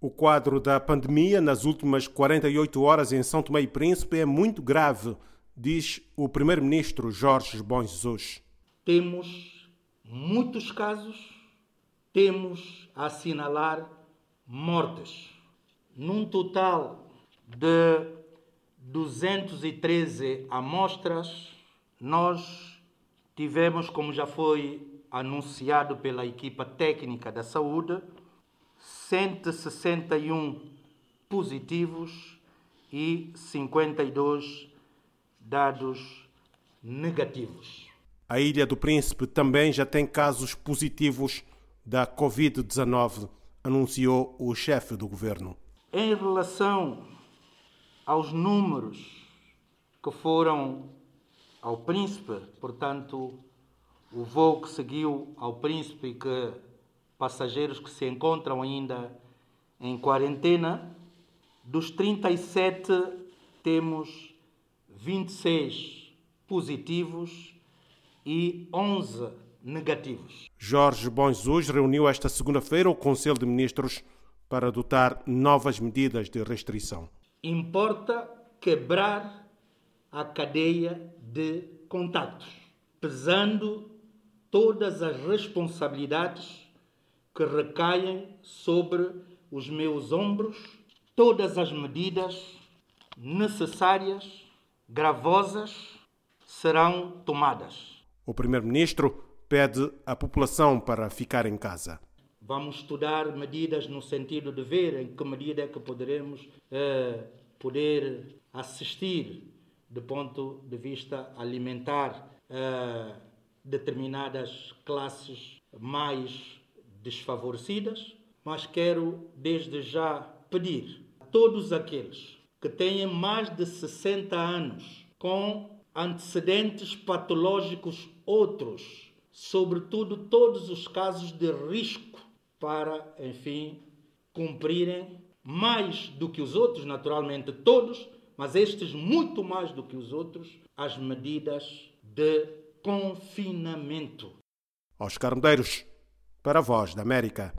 O quadro da pandemia nas últimas 48 horas em São Tomé e Príncipe é muito grave, diz o primeiro-ministro Jorge Bom Jesus. Temos muitos casos, temos a assinalar mortes. Num total de 213 amostras, nós tivemos, como já foi anunciado pela equipa técnica da saúde, 161 positivos e 52 dados negativos. A Ilha do Príncipe também já tem casos positivos da Covid-19, anunciou o chefe do governo. Em relação aos números que foram ao Príncipe, portanto, o voo que seguiu ao Príncipe e que passageiros que se encontram ainda em quarentena. Dos 37, temos 26 positivos e 11 negativos. Jorge Bom Jesus reuniu esta segunda-feira o Conselho de Ministros para adotar novas medidas de restrição. Importa quebrar a cadeia de contactos, pesando todas as responsabilidades que recaem sobre os meus ombros todas as medidas necessárias, gravosas, serão tomadas. O Primeiro-Ministro pede à população para ficar em casa. Vamos estudar medidas no sentido de ver em que medida é que poderemos eh, poder assistir, do ponto de vista alimentar, eh, determinadas classes mais desfavorecidas, mas quero desde já pedir a todos aqueles que têm mais de 60 anos com antecedentes patológicos outros, sobretudo todos os casos de risco para, enfim, cumprirem mais do que os outros, naturalmente todos, mas estes muito mais do que os outros, as medidas de confinamento. Oscar Medeiros para a Voz da América.